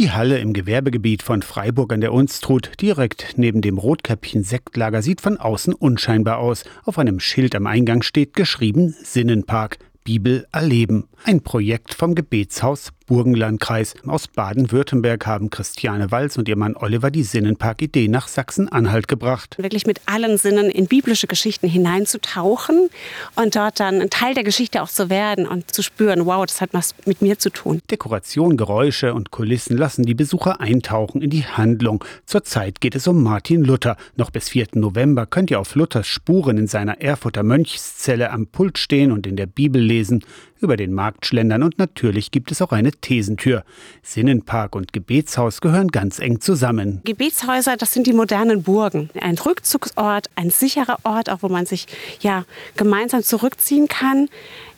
Die Halle im Gewerbegebiet von Freiburg an der Unstrut, direkt neben dem Rotkäppchen Sektlager, sieht von außen unscheinbar aus. Auf einem Schild am Eingang steht geschrieben Sinnenpark. Bibel erleben. Ein Projekt vom Gebetshaus Burgenlandkreis. Aus Baden-Württemberg haben Christiane Walz und ihr Mann Oliver die Sinnenpark-Idee nach Sachsen-Anhalt gebracht. Wirklich mit allen Sinnen in biblische Geschichten hineinzutauchen und dort dann ein Teil der Geschichte auch zu werden und zu spüren, wow, das hat was mit mir zu tun. Dekoration, Geräusche und Kulissen lassen die Besucher eintauchen in die Handlung. Zurzeit geht es um Martin Luther. Noch bis 4. November könnt ihr auf Luthers Spuren in seiner Erfurter Mönchszelle am Pult stehen und in der Bibel lesen, über den Markt schlendern und natürlich gibt es auch eine Thesentür. Sinnenpark und Gebetshaus gehören ganz eng zusammen. Gebetshäuser, das sind die modernen Burgen. Ein Rückzugsort, ein sicherer Ort, auch wo man sich ja gemeinsam zurückziehen kann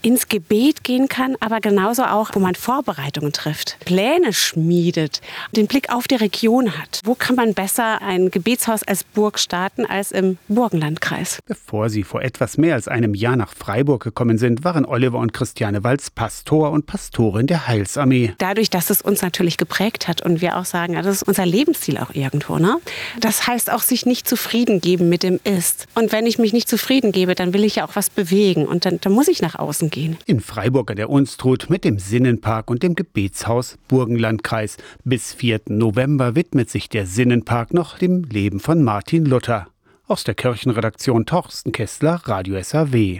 ins Gebet gehen kann, aber genauso auch, wo man Vorbereitungen trifft, Pläne schmiedet, den Blick auf die Region hat. Wo kann man besser ein Gebetshaus als Burg starten als im Burgenlandkreis? Bevor sie vor etwas mehr als einem Jahr nach Freiburg gekommen sind, waren Oliver und Christiane Walz Pastor und Pastorin der Heilsarmee. Dadurch, dass es uns natürlich geprägt hat und wir auch sagen, das ist unser Lebensziel auch irgendwo. Ne? Das heißt auch, sich nicht zufrieden geben mit dem Ist. Und wenn ich mich nicht zufrieden gebe, dann will ich ja auch was bewegen und dann, dann muss ich nach außen gehen. In Freiburg an der Unstrut mit dem Sinnenpark und dem Gebetshaus Burgenlandkreis. Bis 4. November widmet sich der Sinnenpark noch dem Leben von Martin Luther. Aus der Kirchenredaktion Torsten Kessler, Radio SAW.